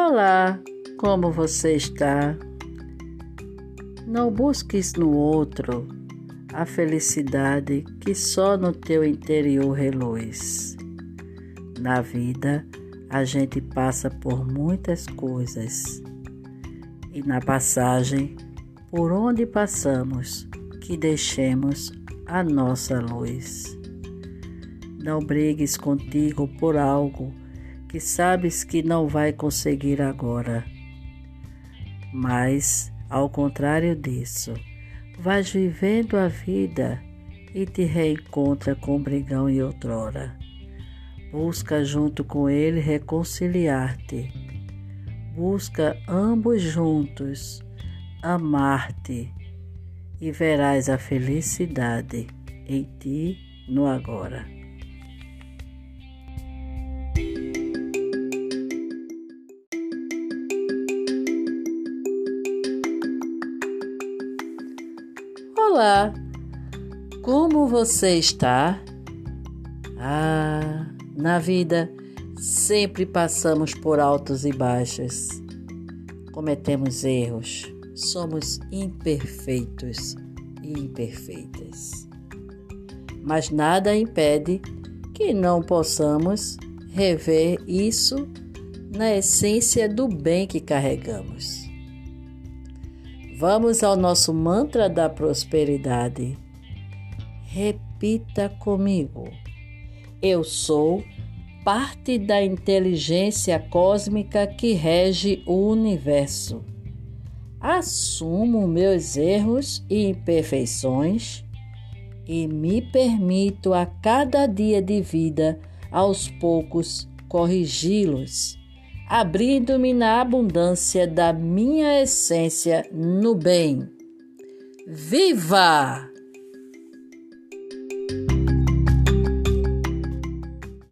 Olá, como você está? Não busques no outro a felicidade que só no teu interior reluz. Na vida, a gente passa por muitas coisas e na passagem por onde passamos que deixemos a nossa luz. Não brigues contigo por algo que sabes que não vai conseguir agora. Mas, ao contrário disso, vais vivendo a vida e te reencontra com o brigão e outrora. Busca junto com ele reconciliar-te. Busca ambos juntos amar-te e verás a felicidade em ti no agora. Olá, como você está? Ah, na vida sempre passamos por altos e baixos, cometemos erros, somos imperfeitos e imperfeitas. Mas nada impede que não possamos rever isso na essência do bem que carregamos. Vamos ao nosso mantra da prosperidade. Repita comigo. Eu sou parte da inteligência cósmica que rege o universo. Assumo meus erros e imperfeições e me permito a cada dia de vida, aos poucos, corrigi-los abrindo-me na abundância da minha essência no bem. Viva!